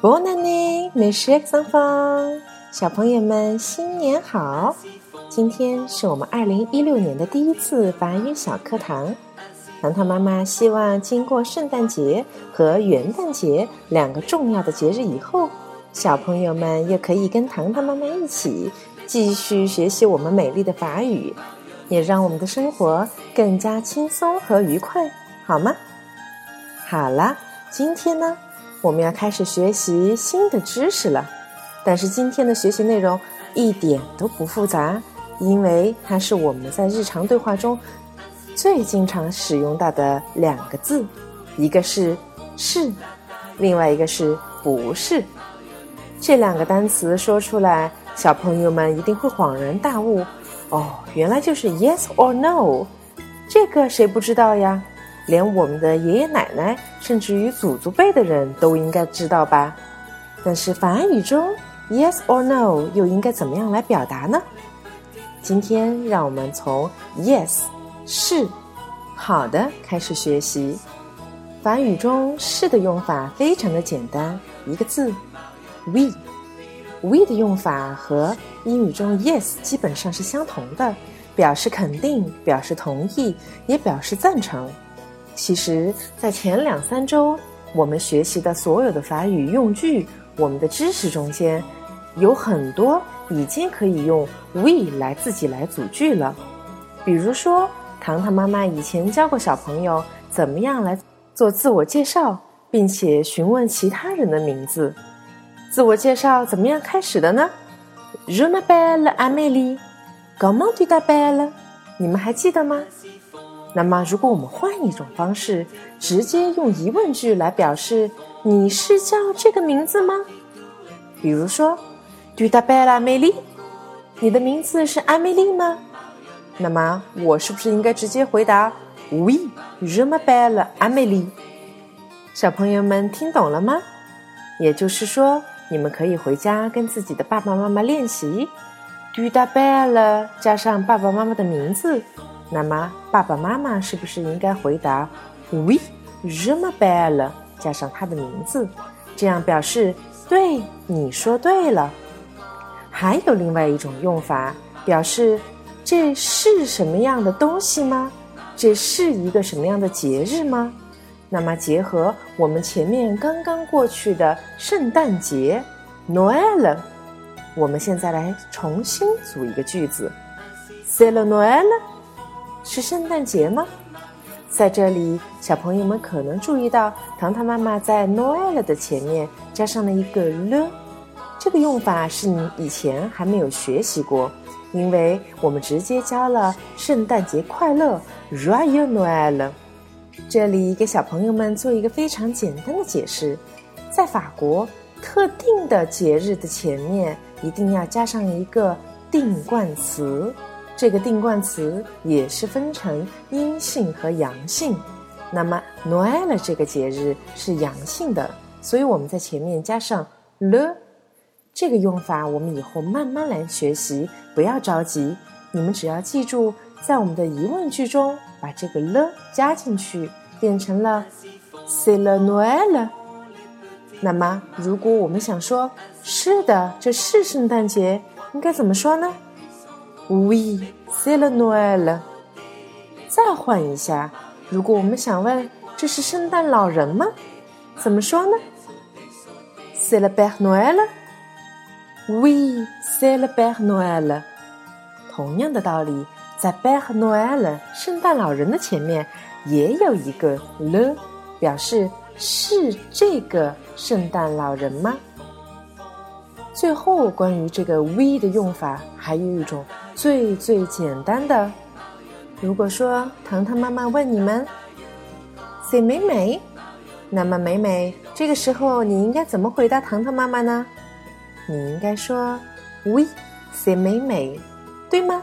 Bon année, mes chers enfants！小朋友们，新年好！今天是我们二零一六年的第一次法语小课堂。糖糖妈妈希望，经过圣诞节和元旦节两个重要的节日以后，小朋友们又可以跟糖糖妈妈一起继续学习我们美丽的法语，也让我们的生活更加轻松和愉快，好吗？好了，今天呢，我们要开始学习新的知识了。但是今天的学习内容一点都不复杂，因为它是我们在日常对话中最经常使用到的两个字，一个是“是”，另外一个是“不是”。这两个单词说出来，小朋友们一定会恍然大悟。哦，原来就是 “yes” or “no”。这个谁不知道呀？连我们的爷爷奶奶，甚至于祖祖辈的人都应该知道吧？但是法语中 yes or no 又应该怎么样来表达呢？今天让我们从 yes 是好的开始学习。法语中是的用法非常的简单，一个字 we。we 的用法和英语中 yes 基本上是相同的，表示肯定，表示同意，也表示赞成。其实，在前两三周，我们学习的所有的法语用句，我们的知识中间，有很多已经可以用 we 来自己来组句了。比如说，糖糖妈妈以前教过小朋友怎么样来做自我介绍，并且询问其他人的名字。自我介绍怎么样开始的呢？Je m'appelle Amélie. Comment tu t'appelles？你们还记得吗？那么，如果我们换一种方式，直接用疑问句来表示，你是叫这个名字吗？比如说，Tu t'appelles Amélie？你的名字是阿美丽吗？那么，我是不是应该直接回答，Oui，je m'appelle Amélie？小朋友们听懂了吗？也就是说，你们可以回家跟自己的爸爸妈妈练习，Tu t'appelles 加上爸爸妈妈的名字。那么爸爸妈妈是不是应该回答 “Oui，je m'appelle” 加上他的名字，这样表示对你说对了。还有另外一种用法，表示这是什么样的东西吗？这是一个什么样的节日吗？那么结合我们前面刚刚过去的圣诞节 Noel，我们现在来重新组一个句子：C'est le Noel。是圣诞节吗？在这里，小朋友们可能注意到，糖糖妈妈在 Noel 的前面加上了一个 le，这个用法是你以前还没有学习过，因为我们直接加了圣诞节快乐 r o y a l Noel。这里给小朋友们做一个非常简单的解释，在法国，特定的节日的前面一定要加上一个定冠词。这个定冠词也是分成阴性和阳性。那么，Noel 这个节日是阳性的，所以我们在前面加上 le。这个用法我们以后慢慢来学习，不要着急。你们只要记住，在我们的疑问句中把这个 le 加进去，变成了 c'est le Noel。那么，如果我们想说是的，这是圣诞节，应该怎么说呢？Oui, c'est le Noël。再换一下，如果我们想问这是圣诞老人吗？怎么说呢？C'est le Père Noël。Oui, c'est le Père Noël。同样的道理，在 Père Noël 圣诞老人的前面也有一个 le，表示是这个圣诞老人吗？最后，关于这个 we 的用法，还有一种最最简单的。如果说糖糖妈妈问你们，say 美美，那么美美这个时候你应该怎么回答糖糖妈妈呢？你应该说 we say 美美，对吗？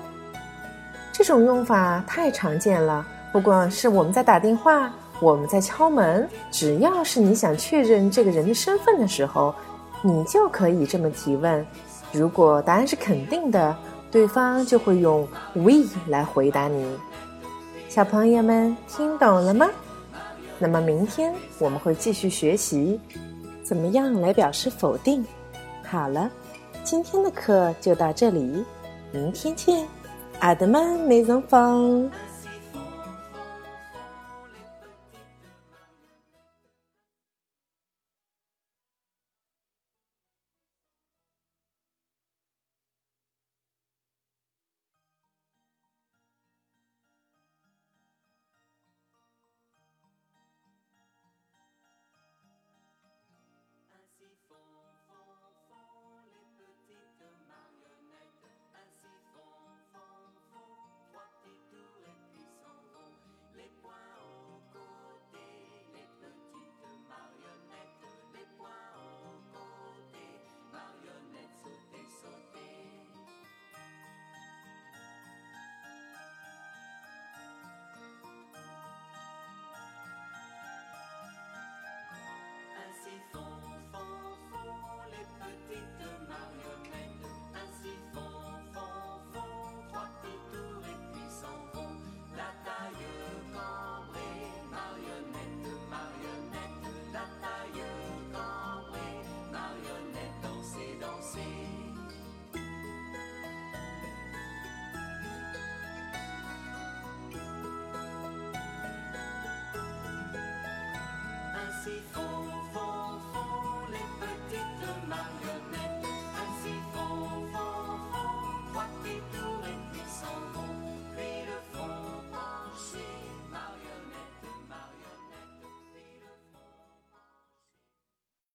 这种用法太常见了，不管是我们在打电话，我们在敲门，只要是你想确认这个人的身份的时候。你就可以这么提问，如果答案是肯定的，对方就会用 we 来回答你。小朋友们听懂了吗？那么明天我们会继续学习怎么样来表示否定。好了，今天的课就到这里，明天见，阿德曼没人房。